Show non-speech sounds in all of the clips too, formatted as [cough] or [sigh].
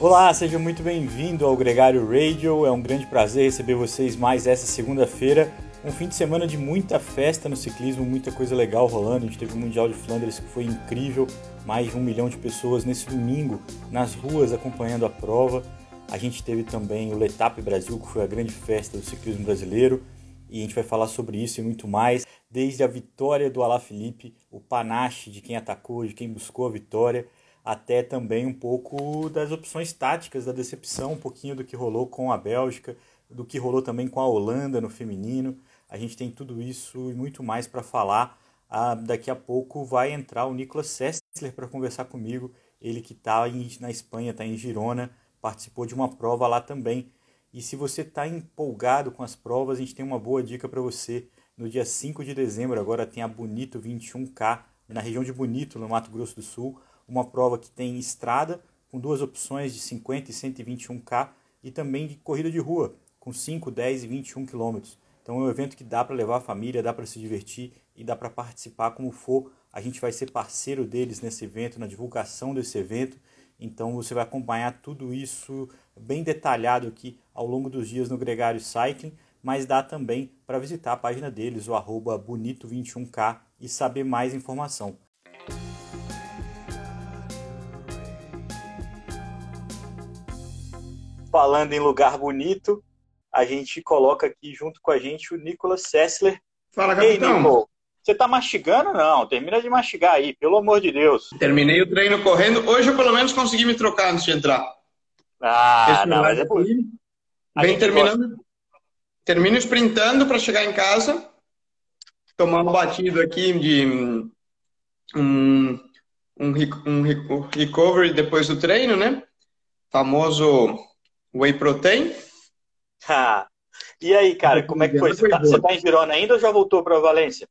Olá, seja muito bem-vindo ao Gregário Radio. É um grande prazer receber vocês mais essa segunda-feira. Um fim de semana de muita festa no ciclismo, muita coisa legal rolando. A gente teve o Mundial de Flandres que foi incrível, mais de um milhão de pessoas nesse domingo nas ruas acompanhando a prova. A gente teve também o Letap Brasil, que foi a grande festa do ciclismo brasileiro. E a gente vai falar sobre isso e muito mais, desde a vitória do Alaphilippe, o panache de quem atacou, de quem buscou a vitória, até também um pouco das opções táticas da decepção, um pouquinho do que rolou com a Bélgica, do que rolou também com a Holanda no feminino. A gente tem tudo isso e muito mais para falar. Ah, daqui a pouco vai entrar o Nicolas Sessler para conversar comigo. Ele que está na Espanha, está em Girona, participou de uma prova lá também. E se você está empolgado com as provas, a gente tem uma boa dica para você. No dia 5 de dezembro, agora tem a Bonito 21K, na região de Bonito, no Mato Grosso do Sul uma prova que tem estrada, com duas opções de 50 e 121K, e também de corrida de rua, com 5, 10 e 21 km. Então é um evento que dá para levar a família, dá para se divertir e dá para participar como for. A gente vai ser parceiro deles nesse evento, na divulgação desse evento. Então você vai acompanhar tudo isso bem detalhado aqui ao longo dos dias no Gregário Cycling, mas dá também para visitar a página deles, o arroba bonito21k, e saber mais informação. falando em lugar bonito, a gente coloca aqui junto com a gente o Nicolas Sessler. Fala, capitão. Ei, Nico, você tá mastigando? Não, termina de mastigar aí, pelo amor de Deus. Terminei o treino correndo. Hoje eu pelo menos consegui me trocar antes de entrar. Ah, não, mas é por... Vem terminando. Gosta. Termino sprintando para chegar em casa, tomar um batido aqui de um, um, um recovery depois do treino, né? Famoso Whey protein? Ah, e aí, cara, como é que foi? Você tá, você tá, em Girona ainda ou já voltou para Valência?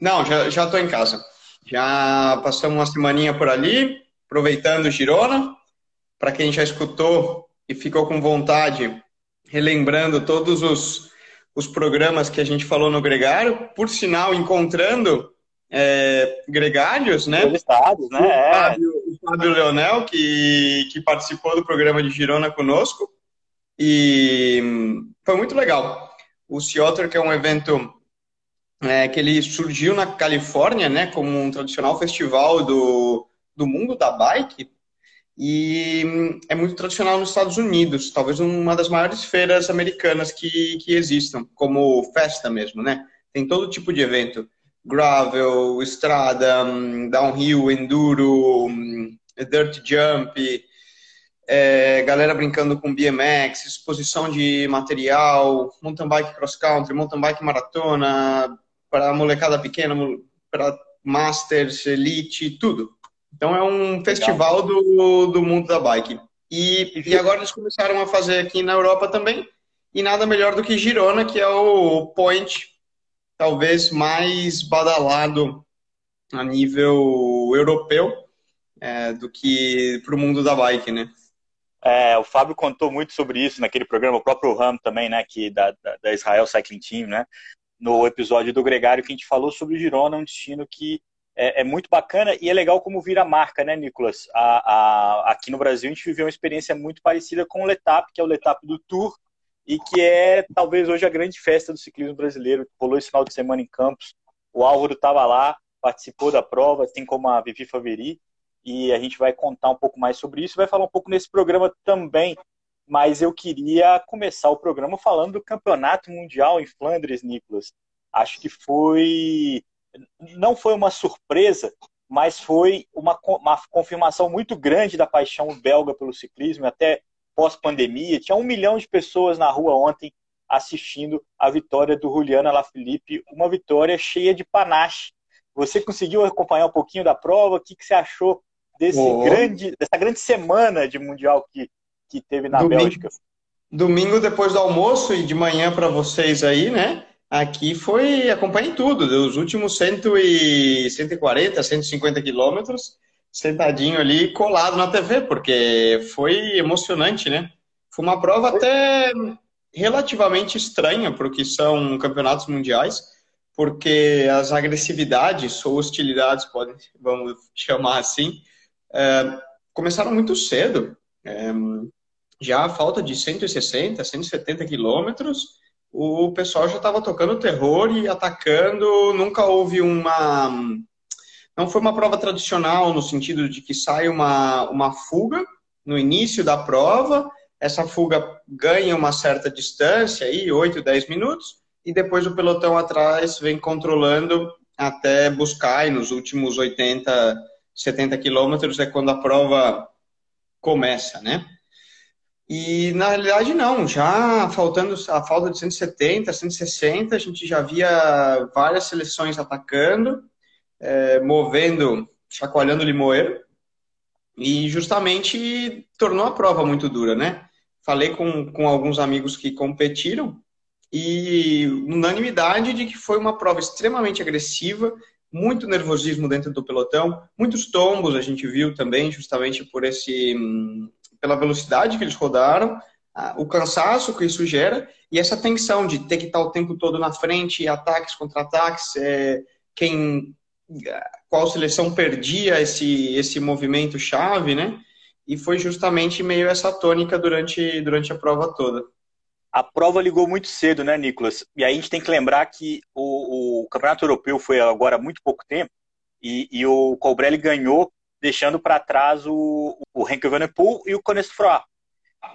Não, já, já tô em casa. Já passamos uma semaninha por ali, aproveitando Girona. Para quem já escutou e ficou com vontade, relembrando todos os, os programas que a gente falou no Gregário, por sinal, encontrando é, gregários, né? Estados, né? O é. Fábio, o Fábio Leonel, que, que participou do programa de Girona conosco. E foi muito legal. O Seattle, que é um evento é, que ele surgiu na Califórnia, né, como um tradicional festival do, do mundo da bike, e é muito tradicional nos Estados Unidos, talvez uma das maiores feiras americanas que, que existam, como festa mesmo, né? Tem todo tipo de evento gravel, estrada, hum, downhill, enduro, hum, dirt jump, é, galera brincando com BMX, exposição de material, mountain bike cross country, mountain bike maratona, para molecada pequena, para masters, elite, tudo. Então é um festival do, do mundo da bike. E, e agora eles começaram a fazer aqui na Europa também, e nada melhor do que Girona, que é o point talvez mais badalado a nível europeu é, do que para o mundo da bike, né? É, o Fábio contou muito sobre isso naquele programa, o próprio Ram também, né, que da, da, da Israel Cycling Team, né, no episódio do Gregário que a gente falou sobre o Girona, um destino que é, é muito bacana e é legal como vira marca, né, Nicolas? A, a, aqui no Brasil a gente viveu uma experiência muito parecida com o Letap, que é o Letap do Tour, e que é talvez hoje a grande festa do ciclismo brasileiro. Rolou esse final de semana em Campos. O Álvaro estava lá, participou da prova, assim como a Vivi Faveri, e a gente vai contar um pouco mais sobre isso, vai falar um pouco nesse programa também. Mas eu queria começar o programa falando do Campeonato Mundial em Flandres, Nicolas. Acho que foi. Não foi uma surpresa, mas foi uma, uma confirmação muito grande da paixão belga pelo ciclismo. Até pós-pandemia. Tinha um milhão de pessoas na rua ontem assistindo a vitória do Juliana Lafilippe, uma vitória cheia de panache. Você conseguiu acompanhar um pouquinho da prova? O que, que você achou desse oh. grande, dessa grande semana de Mundial que, que teve na domingo, Bélgica? Domingo depois do almoço e de manhã para vocês aí, né? Aqui foi, acompanhei tudo, dos últimos 100 e 140, 150 quilômetros sentadinho ali, colado na TV, porque foi emocionante, né? Foi uma prova até relativamente estranha para o que são campeonatos mundiais, porque as agressividades ou hostilidades, podem, vamos chamar assim, é, começaram muito cedo. É, já a falta de 160, 170 quilômetros, o pessoal já estava tocando terror e atacando. Nunca houve uma. Não foi uma prova tradicional no sentido de que sai uma, uma fuga no início da prova, essa fuga ganha uma certa distância, aí, 8, 10 minutos, e depois o pelotão atrás vem controlando até buscar, e nos últimos 80, 70 quilômetros é quando a prova começa, né? E na realidade não, já faltando a falta de 170, 160, a gente já via várias seleções atacando, é, movendo, chacoalhando o limoeiro, e justamente tornou a prova muito dura, né? Falei com, com alguns amigos que competiram e unanimidade de que foi uma prova extremamente agressiva, muito nervosismo dentro do pelotão, muitos tombos a gente viu também, justamente por esse pela velocidade que eles rodaram, o cansaço que isso gera e essa tensão de ter que estar o tempo todo na frente, ataques contra ataques, é, quem qual seleção perdia esse esse movimento chave, né? E foi justamente meio essa tônica durante durante a prova toda a prova ligou muito cedo, né, Nicolas? E aí a gente tem que lembrar que o, o Campeonato Europeu foi agora há muito pouco tempo e, e o Colbrelli ganhou, deixando para trás o, o Henk Evenepoel e o Cones Froa.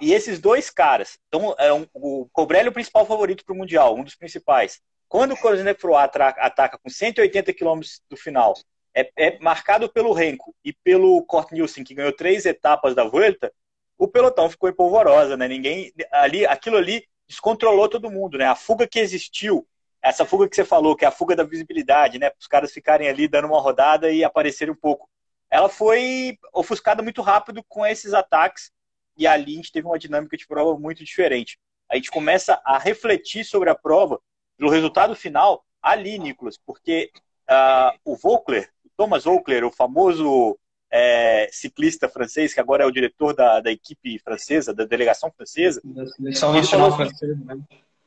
E esses dois caras, então, é um, o Colbrelli é o principal favorito para o Mundial, um dos principais. Quando o Cones Froa ataca com 180 km do final, é, é, marcado pelo Renko e pelo Kort Nielsen, que ganhou três etapas da Volta, o pelotão ficou em polvorosa, né? Ninguém ali, aquilo ali descontrolou todo mundo, né? A fuga que existiu, essa fuga que você falou, que é a fuga da visibilidade, né? Os caras ficarem ali dando uma rodada e aparecerem um pouco. Ela foi ofuscada muito rápido com esses ataques e ali a gente teve uma dinâmica de prova muito diferente. A gente começa a refletir sobre a prova, pelo resultado final, ali, Nicolas, porque uh, o Vogler, o Thomas Vogler, o famoso é, ciclista francês, que agora é o diretor da, da equipe francesa, da delegação francesa. Da seleção nacional assim, francesa, né?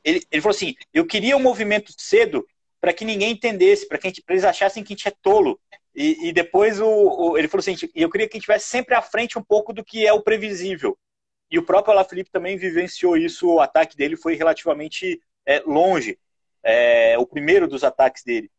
Ele, ele falou assim: eu queria um movimento cedo para que ninguém entendesse, para que eles achassem que a gente é tolo. E, e depois o, o, ele falou assim: eu queria que a gente estivesse sempre à frente um pouco do que é o previsível. E o próprio Alaphilippe também vivenciou isso. O ataque dele foi relativamente é, longe. É, o primeiro dos ataques dele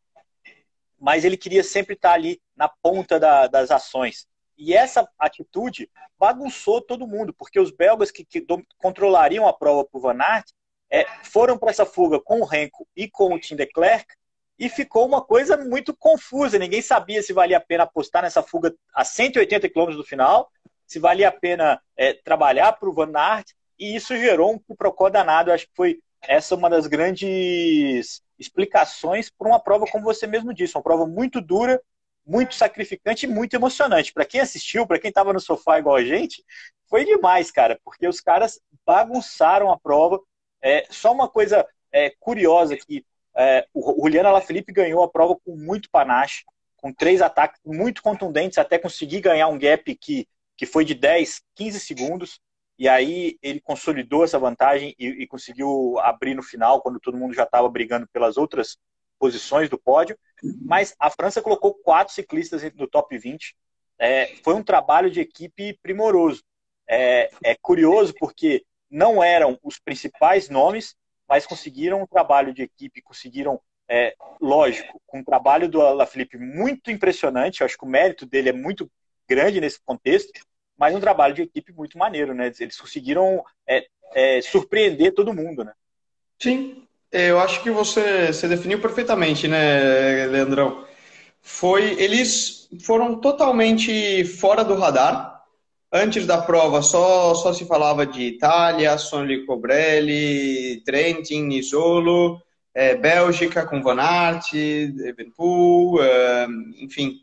mas ele queria sempre estar ali na ponta da, das ações. E essa atitude bagunçou todo mundo, porque os belgas que, que controlariam a prova para o Van Aert é, foram para essa fuga com o Renko e com o Tim de Klerk, e ficou uma coisa muito confusa. Ninguém sabia se valia a pena apostar nessa fuga a 180 km do final, se valia a pena é, trabalhar para o Van Aert, e isso gerou um procó danado. Eu acho que foi essa uma das grandes explicações para uma prova, como você mesmo disse, uma prova muito dura, muito sacrificante e muito emocionante. Para quem assistiu, para quem estava no sofá igual a gente, foi demais, cara, porque os caras bagunçaram a prova. É, só uma coisa é, curiosa que é, o Juliano Alaphilippe ganhou a prova com muito panache, com três ataques muito contundentes, até conseguir ganhar um gap que, que foi de 10, 15 segundos. E aí ele consolidou essa vantagem e, e conseguiu abrir no final, quando todo mundo já estava brigando pelas outras posições do pódio. Mas a França colocou quatro ciclistas no top 20. É, foi um trabalho de equipe primoroso. É, é curioso porque não eram os principais nomes, mas conseguiram um trabalho de equipe, conseguiram, é, lógico, com um trabalho do Alaphilippe muito impressionante. Eu acho que o mérito dele é muito grande nesse contexto mas um trabalho de equipe muito maneiro, né? Eles conseguiram é, é, surpreender todo mundo, né? Sim, eu acho que você, você definiu perfeitamente, né, Leandrão? Foi, eles foram totalmente fora do radar. Antes da prova só, só se falava de Itália, Sonli Cobrelli, Trentin, Nisolo, é, Bélgica com Van Aert, Evenpool, é, enfim,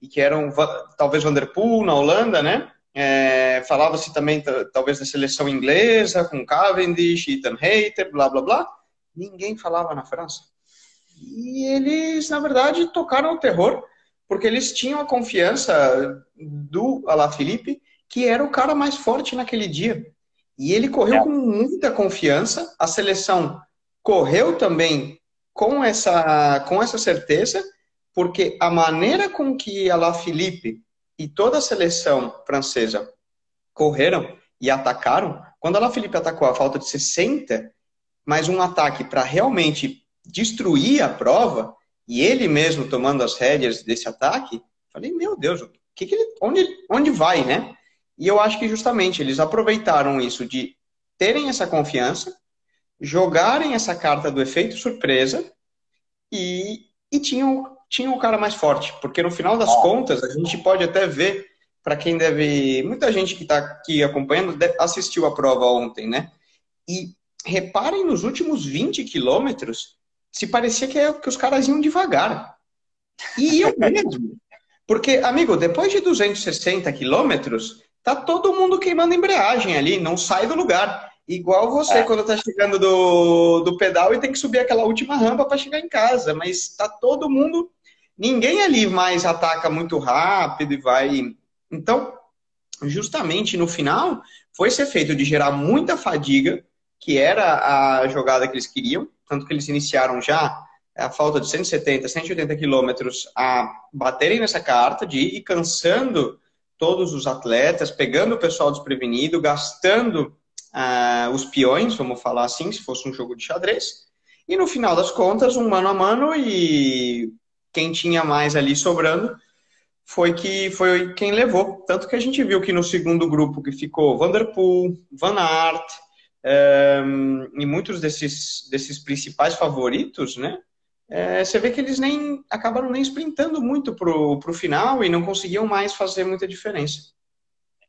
e que eram talvez Vanderpool na Holanda, né? É, Falava-se também, talvez, da seleção inglesa, com Cavendish, Ethan Hayter, blá, blá, blá. Ninguém falava na França. E eles, na verdade, tocaram o terror, porque eles tinham a confiança do Alaphilippe, que era o cara mais forte naquele dia. E ele correu é. com muita confiança, a seleção correu também com essa, com essa certeza, porque a maneira com que Alaphilippe e toda a seleção francesa correram, e atacaram. Quando a Felipe atacou a falta de 60, mais um ataque para realmente destruir a prova, e ele mesmo tomando as rédeas desse ataque, falei, meu Deus, que que ele, onde, onde vai, né? E eu acho que justamente eles aproveitaram isso de terem essa confiança, jogarem essa carta do efeito surpresa e, e tinham, tinham o cara mais forte. Porque no final das contas, a gente pode até ver, para quem deve. Muita gente que está aqui acompanhando assistiu a prova ontem, né? E reparem nos últimos 20 quilômetros, se parecia que, que os caras iam devagar. E eu mesmo. [laughs] Porque, amigo, depois de 260 quilômetros, tá todo mundo queimando embreagem ali, não sai do lugar. Igual você, é. quando tá chegando do, do pedal e tem que subir aquela última rampa para chegar em casa. Mas tá todo mundo. Ninguém ali mais ataca muito rápido e vai. Então, justamente no final, foi esse efeito de gerar muita fadiga, que era a jogada que eles queriam, tanto que eles iniciaram já a falta de 170, 180 quilômetros a baterem nessa carta, de ir cansando todos os atletas, pegando o pessoal desprevenido, gastando uh, os peões, vamos falar assim, se fosse um jogo de xadrez. E no final das contas, um mano a mano e quem tinha mais ali sobrando foi que foi quem levou. Tanto que a gente viu que no segundo grupo que ficou Vanderpool, Van Aert um, eh, e muitos desses, desses principais favoritos, né? É, você vê que eles nem acabaram nem sprintando muito pro, pro final e não conseguiam mais fazer muita diferença.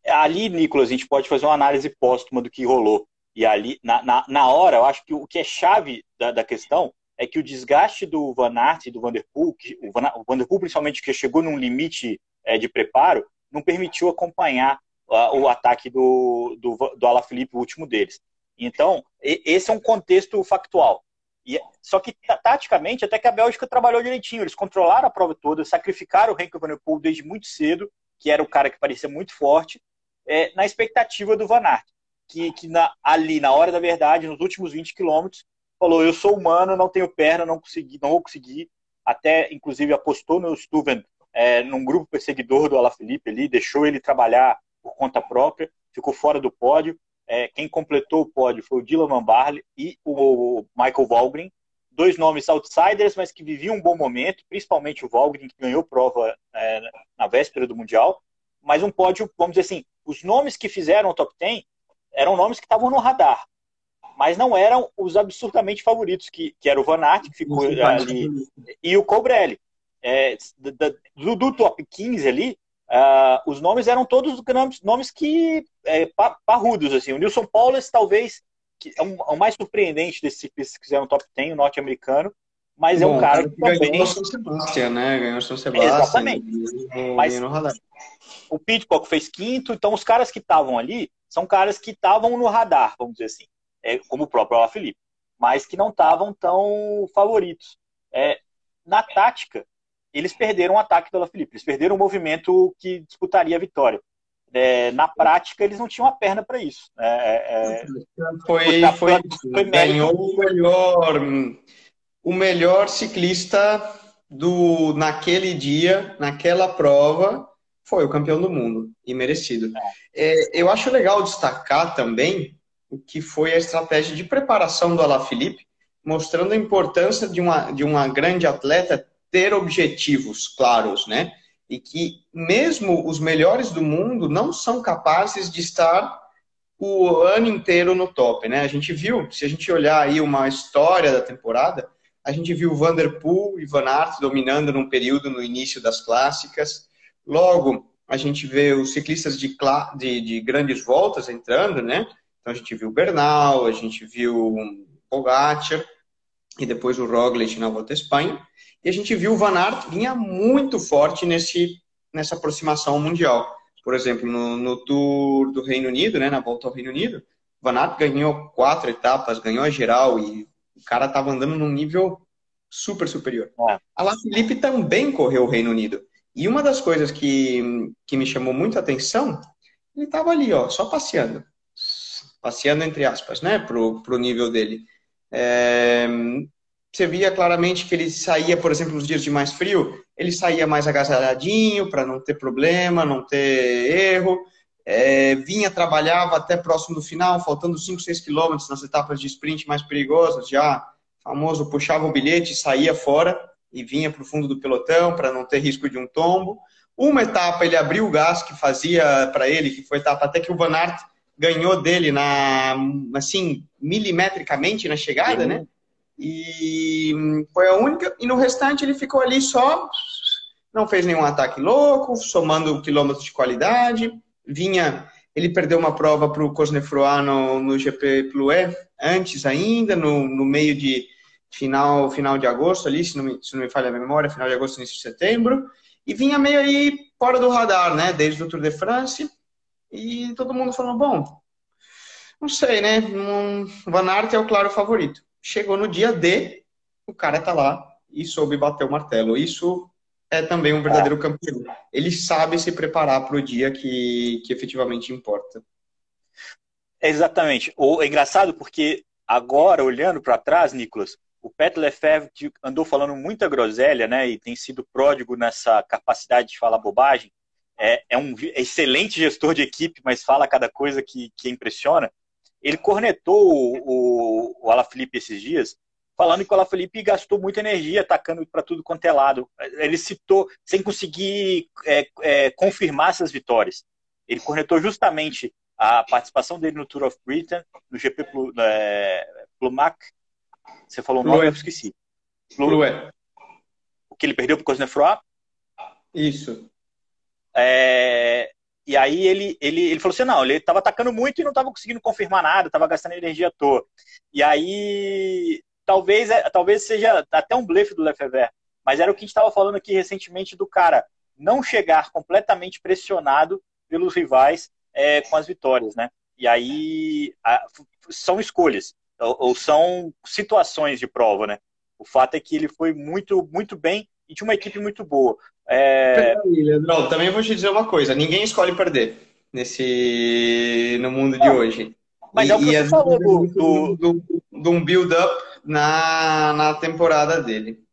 Ali, Nicolas, a gente pode fazer uma análise póstuma do que rolou. E ali, na, na, na hora, eu acho que o que é chave da, da questão é que o desgaste do Van Aert e do Vanderpool, o, Van, o Vanderpool principalmente, que chegou num limite é, de preparo, não permitiu acompanhar uh, o ataque do, do, do Alaphilippe, o último deles. Então, esse é um contexto factual. E, só que, taticamente, até que a Bélgica trabalhou direitinho. Eles controlaram a prova toda, sacrificaram o Henk Van der Poel desde muito cedo, que era o cara que parecia muito forte, é, na expectativa do Van Aert, que, que na, ali, na hora da verdade, nos últimos 20 quilômetros, falou, eu sou humano, não tenho perna, não, consegui, não vou conseguir. Até, inclusive, apostou no Stuven, é, num grupo perseguidor do Alaphilippe ali, deixou ele trabalhar por conta própria, ficou fora do pódio. É, quem completou o pódio foi o Dylan Van Barley e o Michael Valgren, dois nomes outsiders, mas que viviam um bom momento, principalmente o Valgren, que ganhou prova é, na véspera do Mundial, mas um pódio, vamos dizer assim, os nomes que fizeram o top 10 eram nomes que estavam no radar, mas não eram os absurdamente favoritos, que, que era o Van Aert, que ficou ali, e o Colbrelli. É, do, do top 15 ali, Uh, os nomes eram todos nomes, nomes que é, parrudos, assim. O Nilson Paulus, talvez, que é, um, é o mais surpreendente desses ciclistas que fizeram top 10, o norte-americano, mas Bom, é um cara que também... Ganhou o São Sebastião, né? Ganhou o São Sebastião. Exatamente. mas o Pitcock fez quinto, então os caras que estavam ali são caras que estavam no radar, vamos dizer assim, é, como o próprio Ala Felipe, mas que não estavam tão favoritos. É, na tática, eles perderam o ataque do Felipe, eles perderam o movimento que disputaria a vitória. É, na prática, eles não tinham a perna para isso. É, é, foi, foi, foi, ganhou o melhor, o melhor ciclista do naquele dia, naquela prova, foi o campeão do mundo e merecido. É, eu acho legal destacar também o que foi a estratégia de preparação do Alaphilippe, mostrando a importância de uma, de uma grande atleta ter objetivos claros, né? E que mesmo os melhores do mundo não são capazes de estar o ano inteiro no top, né? A gente viu, se a gente olhar aí uma história da temporada, a gente viu Vanderpool e Van Aert dominando num período no início das clássicas. Logo, a gente vê os ciclistas de, de, de grandes voltas entrando, né? Então a gente viu Bernal, a gente viu Pogacar e depois o Roglic na Volta à Espanha. E a gente viu o Van Aert vinha muito forte nesse, nessa aproximação mundial. Por exemplo, no, no Tour do Reino Unido, né, na volta ao Reino Unido, o Van Aert ganhou quatro etapas, ganhou a geral e o cara estava andando num nível super superior. É. A La Felipe também correu o Reino Unido. E uma das coisas que, que me chamou muito a atenção, ele estava ali, ó, só passeando. Passeando entre aspas, né, pro, pro nível dele. É, você via claramente que ele saía, por exemplo, nos dias de mais frio, ele saía mais agasalhadinho para não ter problema, não ter erro. é, vinha, trabalhava até próximo do final, faltando 5, 6 quilômetros nas etapas de sprint mais perigosas, já famoso, puxava o bilhete, saía fora e vinha para o fundo do pelotão para não ter risco de um tombo. Uma etapa ele abriu o gás que fazia para ele, que foi etapa até que o Van Aert ganhou dele na assim milimetricamente na chegada, uhum. né? E foi a única. E no restante ele ficou ali só, não fez nenhum ataque louco, somando quilômetros de qualidade. Vinha, ele perdeu uma prova para o Cosnefroy no, no GP Ploué antes ainda, no, no meio de final final de agosto ali, se não, me, se não me falha a memória, final de agosto, início de setembro. E vinha meio aí fora do radar, né? Desde o Tour de France. E todo mundo falou, bom, não sei, né? Um, Van Aert é o claro favorito. Chegou no dia D, o cara tá lá e soube bater o martelo. Isso é também um verdadeiro campeão. Ele sabe se preparar para o dia que, que efetivamente importa. Exatamente. O, é engraçado porque agora, olhando para trás, Nicolas, o Pet Lefebvre andou falando muita groselha, né? E tem sido pródigo nessa capacidade de falar bobagem. É, é um excelente gestor de equipe, mas fala cada coisa que, que impressiona. Ele cornetou o, o, o Alaphilippe esses dias, falando que o Alaphilippe gastou muita energia atacando para tudo quanto é lado. Ele citou, sem conseguir é, é, confirmar essas vitórias. Ele cornetou justamente a participação dele no Tour of Britain, no GP Plu, é, Plumac. Você falou o nome, eu esqueci. Plué. O que ele perdeu para o Cosnefroy? Isso. É, e aí ele, ele, ele falou assim, não, ele estava atacando muito e não estava conseguindo confirmar nada, estava gastando energia à toa. E aí, talvez, é, talvez seja até um blefe do Lefebvre, mas era o que a gente estava falando aqui recentemente do cara não chegar completamente pressionado pelos rivais é, com as vitórias, né? E aí a, são escolhas, ou, ou são situações de prova, né? O fato é que ele foi muito, muito bem e tinha uma equipe muito boa. É... Leandrão, também vou te dizer uma coisa: ninguém escolhe perder nesse no mundo de hoje. Mas e, é o que você falou do, do... do, do um build-up na, na temporada dele.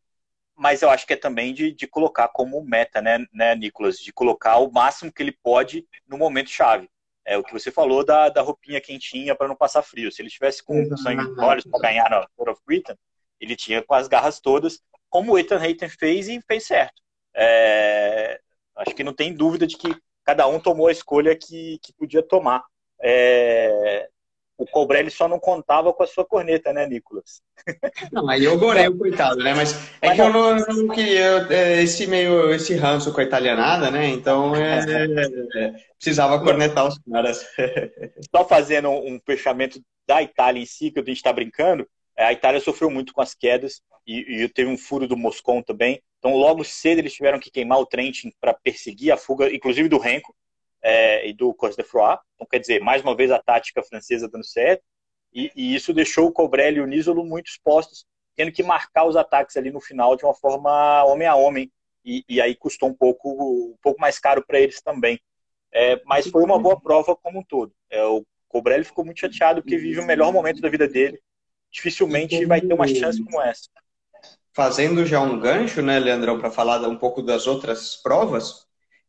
Mas eu acho que é também de, de colocar como meta, né, né, Nicolas? De colocar o máximo que ele pode no momento chave. É o que você falou da, da roupinha quentinha para não passar frio. Se ele estivesse com sangue nos olhos para ganhar na Tour of Britain, ele tinha com as garras todas, como o Ethan Hayden fez e fez certo. É, acho que não tem dúvida de que cada um tomou a escolha que, que podia tomar. É, o Cobrelli só não contava com a sua corneta, né, Nicolas? [laughs] Não, aí eu gorei o coitado, né? Mas é Mas que eu não, não queria é, esse meio, esse ranço com a italianada, né? Então é, é, precisava cornetar os caras. [laughs] Só fazendo um fechamento da Itália em si, que a gente está brincando, a Itália sofreu muito com as quedas e, e teve um furo do Moscon também. Então, logo cedo, eles tiveram que queimar o Trentin para perseguir a fuga, inclusive do Renko é, e do Cos de Froid. Então, quer dizer, mais uma vez a tática francesa dando certo. E, e isso deixou o Cobrelli e o Nisolo muito expostos, tendo que marcar os ataques ali no final de uma forma homem a homem. E, e aí custou um pouco, um pouco mais caro para eles também. É, mas foi uma boa prova como um todo. É, o Cobrelli ficou muito chateado porque vive o melhor momento da vida dele. Dificilmente vai ter uma chance como essa fazendo já um gancho, né, Leandrão, para falar um pouco das outras provas,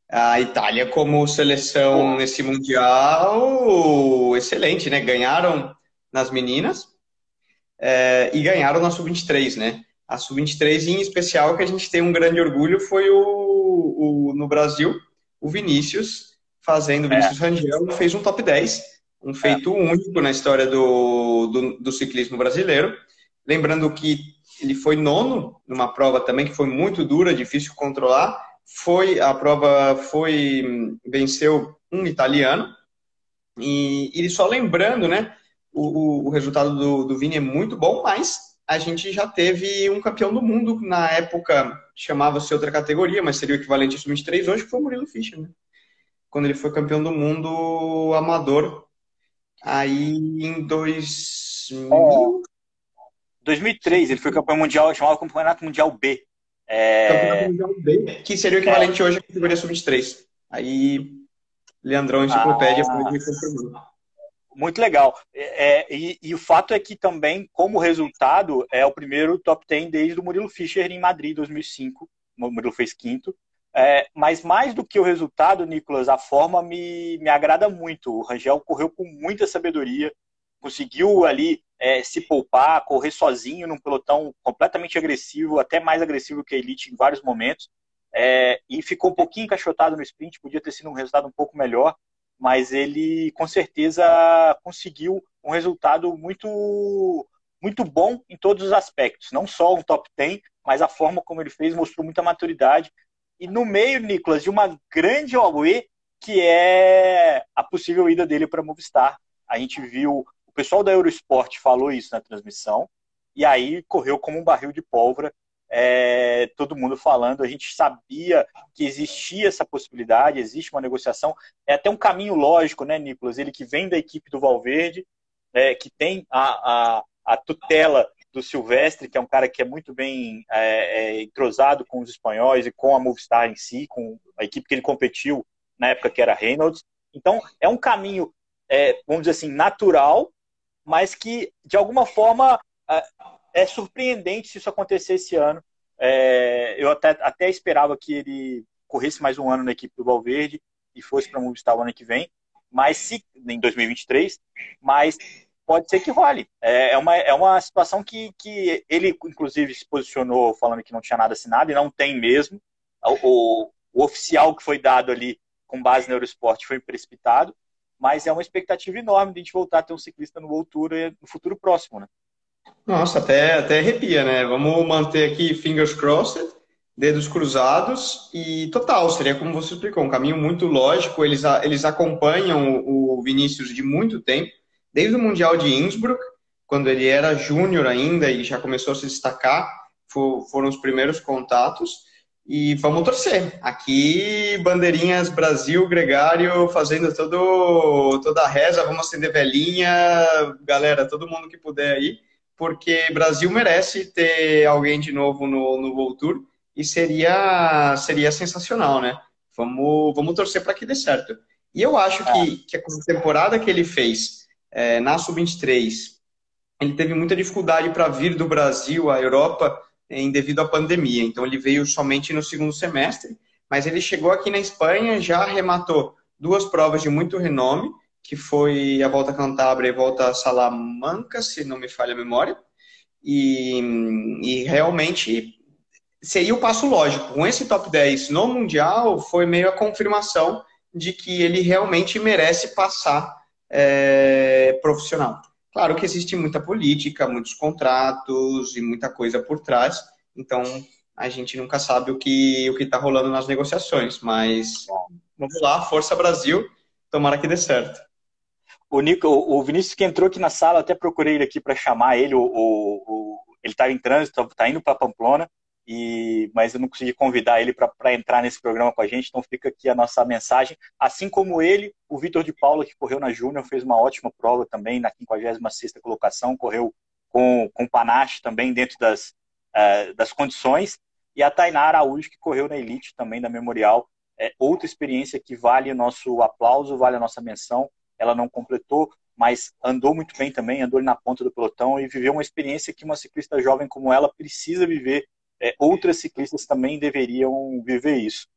a Itália como seleção nesse mundial excelente, né? Ganharam nas meninas é, e ganharam na sub-23, né? A sub-23 em especial que a gente tem um grande orgulho foi o, o no Brasil o Vinícius fazendo, Vinícius é. Rangel fez um top 10, um feito único na história do, do, do ciclismo brasileiro. Lembrando que ele foi nono numa prova também que foi muito dura, difícil de controlar. Foi a prova foi venceu um italiano e ele só lembrando, né? O, o, resultado do, do Vini é muito bom, mas a gente já teve um campeão do mundo na época chamava-se outra categoria, mas seria o equivalente a sub-23 hoje, que foi o Murilo Fischer, né? Quando ele foi campeão do mundo amador, aí em 2000, 2003, ele foi campeão mundial, chamava Campeonato Mundial B. É... Campeonato Mundial B, que seria o equivalente é... hoje à categoria sub-23. Aí, Leandrão Enciclopédia ah... foi confirmou. Muito legal. É, é, e, e, o fato é que também, como resultado, é o primeiro top 10 desde o Murilo Fischer em Madrid, 2005. O Murilo fez quinto. É, mas mais do que o resultado, Nicolas, a forma me, me agrada muito. O Rangel correu com muita sabedoria, conseguiu ali é, se poupar, correr sozinho num pelotão completamente agressivo, até mais agressivo que a Elite em vários momentos, é, e ficou um pouquinho encaixotado no sprint, podia ter sido um resultado um pouco melhor, mas ele com certeza conseguiu um resultado muito muito bom em todos os aspectos, não só um top 10, mas a forma como ele fez mostrou muita maturidade. E no meio, Nicolas, de uma grande OE, que é a possível ida dele para Movistar. A gente viu, o pessoal da Eurosport falou isso na transmissão, e aí correu como um barril de pólvora, é, todo mundo falando. A gente sabia que existia essa possibilidade, existe uma negociação. É até um caminho lógico, né, Nicolas? Ele que vem da equipe do Valverde, é, que tem a, a, a tutela do Silvestre, que é um cara que é muito bem é, é, entrosado com os espanhóis e com a Movistar em si, com a equipe que ele competiu na época que era Reynolds. Então, é um caminho, é, vamos dizer assim, natural, mas que, de alguma forma, é, é surpreendente se isso acontecer esse ano. É, eu até, até esperava que ele corresse mais um ano na equipe do Valverde e fosse para a Movistar o ano que vem, mas se em 2023, mas pode ser que role. É, é, uma, é uma situação que, que ele, inclusive, se posicionou falando que não tinha nada assinado, e não tem mesmo. O, o oficial que foi dado ali com base no Eurosport foi precipitado, mas é uma expectativa enorme de a gente voltar a ter um ciclista no Voltura no futuro próximo, né? Nossa, até, até arrepia, né? Vamos manter aqui fingers crossed, dedos cruzados e total, seria como você explicou, um caminho muito lógico. Eles, eles acompanham o Vinícius de muito tempo desde o Mundial de Innsbruck, quando ele era júnior ainda e já começou a se destacar, foram os primeiros contatos. E vamos torcer. Aqui, bandeirinhas Brasil, Gregário, fazendo todo, toda a reza, vamos acender velhinha, galera, todo mundo que puder aí, porque Brasil merece ter alguém de novo no, no World Tour e seria, seria sensacional, né? Vamos, vamos torcer para que dê certo. E eu acho que, que a temporada que ele fez é, na Sub-23, ele teve muita dificuldade para vir do Brasil à Europa em devido à pandemia. Então ele veio somente no segundo semestre, mas ele chegou aqui na Espanha, já arrematou duas provas de muito renome, que foi a Volta Cantábria e a Volta Salamanca, se não me falha a memória. E, e realmente seria o passo lógico. Com esse top 10 no Mundial, foi meio a confirmação de que ele realmente merece passar é, profissional. Claro que existe muita política, muitos contratos e muita coisa por trás, então a gente nunca sabe o que o está rolando nas negociações, mas vamos lá, força Brasil, tomara que dê certo. O Nico, o Vinícius que entrou aqui na sala, até procurei ele aqui para chamar ele, o, o ele está em trânsito, está indo para Pamplona, e, mas eu não consegui convidar ele para entrar nesse programa com a gente, então fica aqui a nossa mensagem. Assim como ele, o Vitor de Paula, que correu na Júnior, fez uma ótima prova também na 56 colocação, correu com, com panache também dentro das, uh, das condições. E a Tainara Araújo, que correu na Elite também da Memorial, é outra experiência que vale o nosso aplauso, vale a nossa menção. Ela não completou, mas andou muito bem também, andou ali na ponta do pelotão e viveu uma experiência que uma ciclista jovem como ela precisa viver é, outras ciclistas também deveriam viver isso.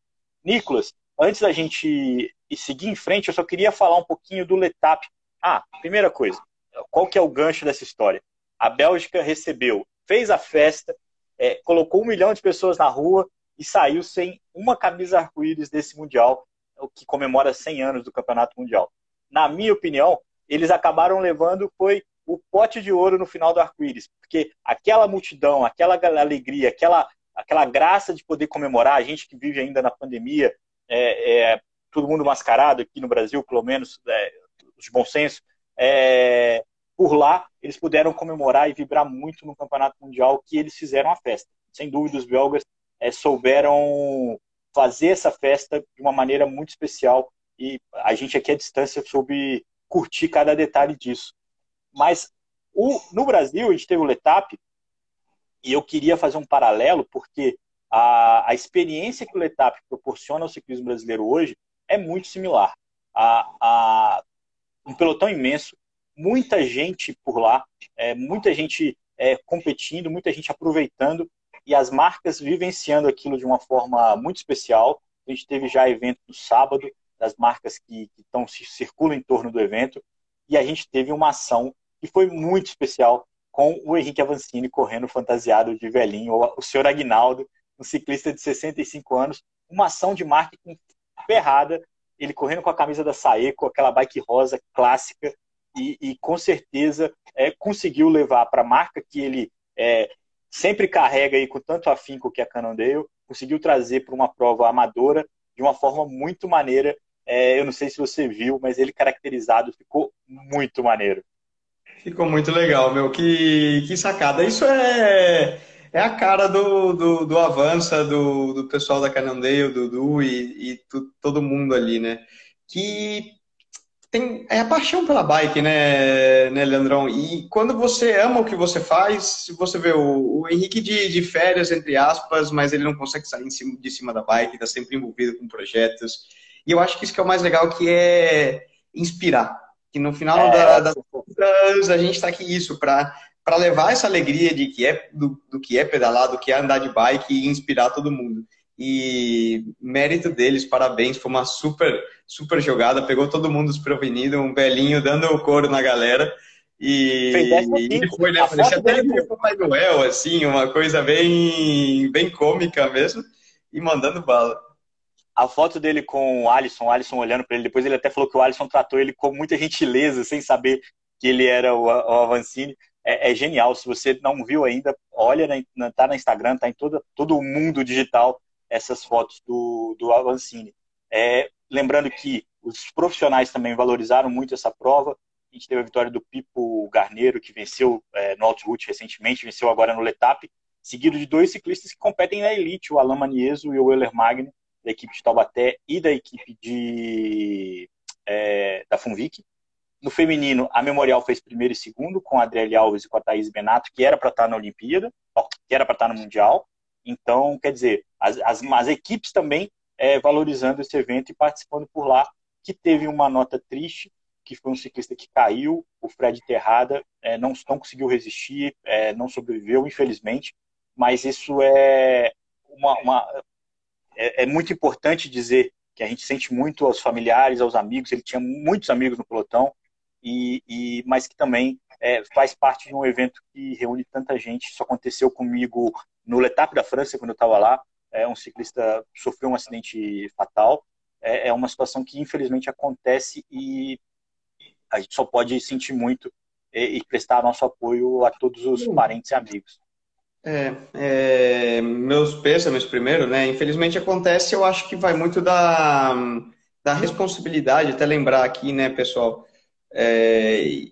Nicolas, antes da gente seguir em frente, eu só queria falar um pouquinho do Letap. Ah, primeira coisa, qual que é o gancho dessa história? A Bélgica recebeu, fez a festa, é, colocou um milhão de pessoas na rua e saiu sem uma camisa arco-íris desse Mundial, o que comemora 100 anos do Campeonato Mundial. Na minha opinião, eles acabaram levando foi o pote de ouro no final do arco-íris, porque aquela multidão, aquela alegria, aquela, aquela graça de poder comemorar, a gente que vive ainda na pandemia, é, é todo mundo mascarado aqui no Brasil, pelo menos é, de bom senso, é, por lá eles puderam comemorar e vibrar muito no Campeonato Mundial que eles fizeram a festa. Sem dúvida, os belgas é, souberam fazer essa festa de uma maneira muito especial e a gente aqui à distância soube curtir cada detalhe disso. Mas o, no Brasil, a gente teve o Letap, e eu queria fazer um paralelo, porque a, a experiência que o Letap proporciona ao ciclismo brasileiro hoje é muito similar. A, a, um pelotão imenso, muita gente por lá, é, muita gente é, competindo, muita gente aproveitando e as marcas vivenciando aquilo de uma forma muito especial. A gente teve já evento no sábado, das marcas que, que tão, se circulam em torno do evento, e a gente teve uma ação que foi muito especial com o Henrique Avancini correndo fantasiado de velhinho, o senhor Agnaldo, um ciclista de 65 anos, uma ação de marketing ferrada, ele correndo com a camisa da Saeco, aquela bike rosa clássica, e, e com certeza é, conseguiu levar para a marca que ele é, sempre carrega aí com tanto afinco que é a Cannondale, conseguiu trazer para uma prova amadora de uma forma muito maneira. É, eu não sei se você viu, mas ele caracterizado ficou muito maneiro. Ficou muito legal, meu. Que, que sacada. Isso é, é a cara do, do, do Avança, do, do pessoal da Cannondale, do Dudu e, e tu, todo mundo ali, né? Que tem é a paixão pela bike, né, né, Leandrão? E quando você ama o que você faz, você vê o, o Henrique de, de, férias, entre aspas, mas ele não consegue sair cima, de cima da bike, está sempre envolvido com projetos. E eu acho que isso que é o mais legal, que é inspirar. Que no final é, da, das contas, a gente está aqui isso, para para levar essa alegria de que é do, do que é pedalar, do que é andar de bike e inspirar todo mundo e mérito deles, parabéns, foi uma super, super jogada, pegou todo mundo desprevenido, um velhinho dando o couro na galera. E, e foi, né? Parecia até o Papai Noel, assim, uma coisa bem, bem cômica mesmo, e mandando bala. A foto dele com o Alisson, o Alisson olhando para ele, depois ele até falou que o Alisson tratou ele com muita gentileza, sem saber que ele era o, o Avancini. É, é, genial. Se você não viu ainda, olha, na, tá no Instagram, tá em todo, todo o mundo digital essas fotos do, do Avancini. É, lembrando que os profissionais também valorizaram muito essa prova. A gente teve a vitória do Pipo Garneiro, que venceu é, no Outroute recentemente, venceu agora no Letap, seguido de dois ciclistas que competem na elite, o Alain Manieso e o Euler Magno, da equipe de Taubaté e da equipe de, é, da Funvic. No feminino, a Memorial fez primeiro e segundo, com a Adriele Alves e com a Thaís Benato, que era para estar na Olimpíada, que era para estar no Mundial. Então, quer dizer, as, as, as equipes também é, valorizando esse evento e participando por lá, que teve uma nota triste, que foi um ciclista que caiu, o Fred Terrada é, não, não conseguiu resistir, é, não sobreviveu, infelizmente, mas isso é uma, uma é, é, muito importante dizer que a gente sente muito aos familiares, aos amigos, ele tinha muitos amigos no pelotão, e, e mas que também é, faz parte de um evento que reúne tanta gente. Isso aconteceu comigo no Letap da França, quando eu estava lá. É, um ciclista sofreu um acidente fatal. É, é uma situação que, infelizmente, acontece e a gente só pode sentir muito e, e prestar nosso apoio a todos os parentes e amigos. É, é, meus pêsames primeiro, né? Infelizmente acontece, eu acho que vai muito da, da responsabilidade, até lembrar aqui, né, pessoal? É,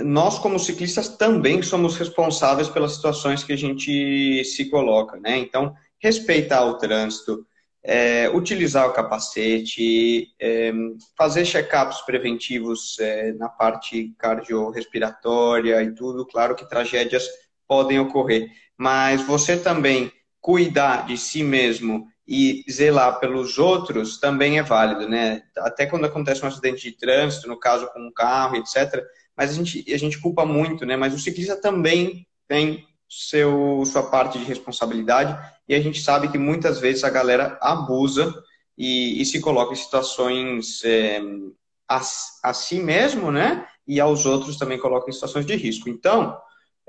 nós, como ciclistas, também somos responsáveis pelas situações que a gente se coloca, né? Então, respeitar o trânsito, é, utilizar o capacete, é, fazer check-ups preventivos é, na parte cardiorrespiratória e tudo. Claro que tragédias podem ocorrer, mas você também cuidar de si mesmo e zelar pelos outros também é válido, né? Até quando acontece um acidente de trânsito, no caso com um carro, etc., mas a gente, a gente culpa muito, né? Mas o ciclista também tem seu, sua parte de responsabilidade e a gente sabe que muitas vezes a galera abusa e, e se coloca em situações é, a, a, si mesmo, né? E aos outros também coloca em situações de risco. Então,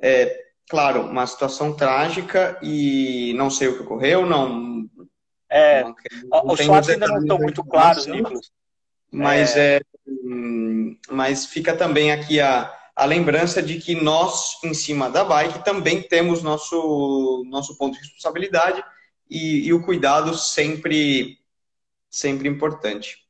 é, claro, uma situação trágica e não sei o que ocorreu, não. É, não, não os fatos ainda não estão muito claros, Nicolas. Mas é, é mas fica também aqui a, a lembrança de que nós, em cima da bike, também temos nosso, nosso ponto de responsabilidade e, e o cuidado sempre, sempre importante.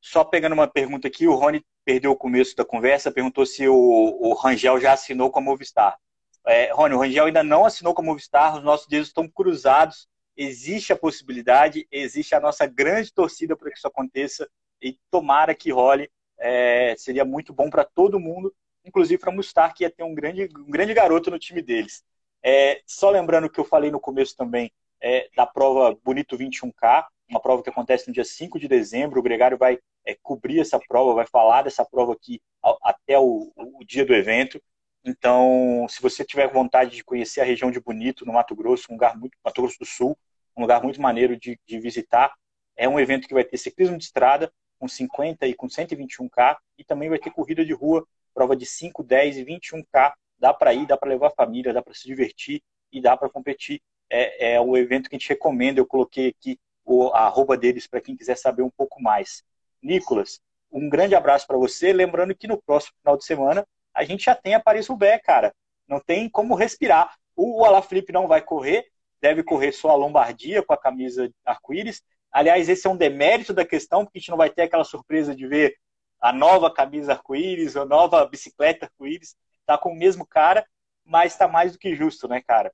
Só pegando uma pergunta aqui, o Rony perdeu o começo da conversa, perguntou se o, o Rangel já assinou com a Movistar. É, Rony, o Rangel ainda não assinou com a Movistar, os nossos dedos estão cruzados, existe a possibilidade, existe a nossa grande torcida para que isso aconteça e tomara que role. É, seria muito bom para todo mundo, inclusive para Mustar, que ia ter um grande, um grande garoto no time deles. É, só lembrando que eu falei no começo também é, da prova Bonito 21K, uma prova que acontece no dia 5 de dezembro. O Gregário vai é, cobrir essa prova, vai falar dessa prova aqui até o, o, dia do evento. Então, se você tiver vontade de conhecer a região de Bonito, no Mato Grosso, um lugar muito Mato Grosso do Sul, um lugar muito maneiro de, de visitar. É um evento que vai ter ciclismo de estrada, com 50 e com 121K, e também vai ter corrida de rua, prova de 5, 10 e 21K. Dá para ir, dá para levar a família, dá para se divertir e dá para competir. É, é o evento que a gente recomenda. Eu coloquei aqui o, a arroba deles para quem quiser saber um pouco mais. Nicolas, um grande abraço para você. Lembrando que no próximo final de semana a gente já tem a Paris-Roubaix, cara. Não tem como respirar. O Alaphilippe não vai correr, deve correr só a Lombardia com a camisa arco-íris. Aliás, esse é um demérito da questão, porque a gente não vai ter aquela surpresa de ver a nova camisa arco-íris, a nova bicicleta arco-íris, tá com o mesmo cara, mas está mais do que justo, né, cara?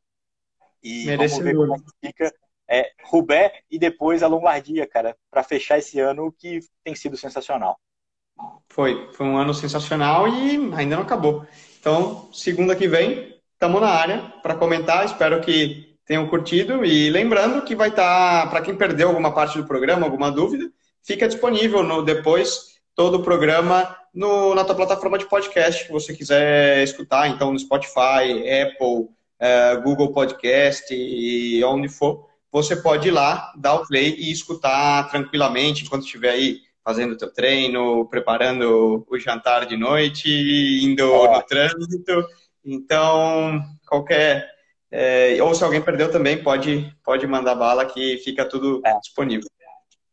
E Merece vamos ver como é que fica é, Roubaix e depois a Lombardia, cara, para fechar esse ano que tem sido sensacional. Foi, foi um ano sensacional e ainda não acabou. Então, segunda que vem, estamos na área para comentar. Espero que tenham curtido e lembrando que vai estar, tá, para quem perdeu alguma parte do programa, alguma dúvida, fica disponível no depois todo o programa no, na tua plataforma de podcast que você quiser escutar, então no Spotify, Apple, uh, Google Podcast e onde for, você pode ir lá, dar o play e escutar tranquilamente enquanto estiver aí fazendo o teu treino, preparando o jantar de noite, indo no trânsito. Então, qualquer. É, ou se alguém perdeu também, pode, pode mandar bala que fica tudo é. disponível.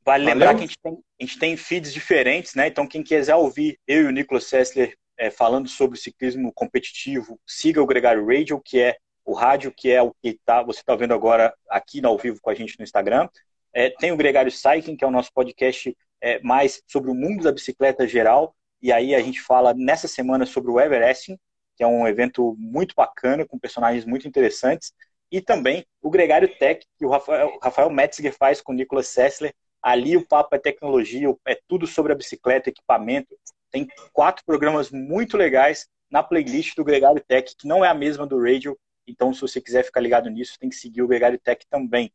Vale Valeu? lembrar que a gente, tem, a gente tem feeds diferentes, né? Então, quem quiser ouvir eu e o Nicolas Sessler é, falando sobre ciclismo competitivo, siga o Gregário Radio, que é o rádio, que é o que tá, você está vendo agora aqui ao vivo com a gente no Instagram. É, tem o Gregário Cycling, que é o nosso podcast é, mais sobre o mundo da bicicleta geral. E aí a gente fala nessa semana sobre o Everesting, que é um evento muito bacana, com personagens muito interessantes. E também o Gregário Tech, que o Rafael, Rafael Metzger faz com o Nicolas Sessler. Ali o papo é tecnologia, é tudo sobre a bicicleta, equipamento. Tem quatro programas muito legais na playlist do Gregário Tech, que não é a mesma do Radio. Então, se você quiser ficar ligado nisso, tem que seguir o Gregário Tech também.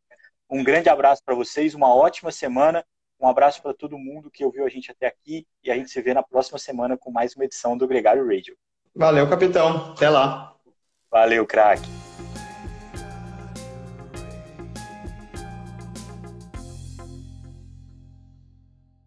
Um grande abraço para vocês, uma ótima semana um abraço para todo mundo que ouviu a gente até aqui e a gente se vê na próxima semana com mais uma edição do Gregário Radio. Valeu, capitão. Até lá. Valeu, craque.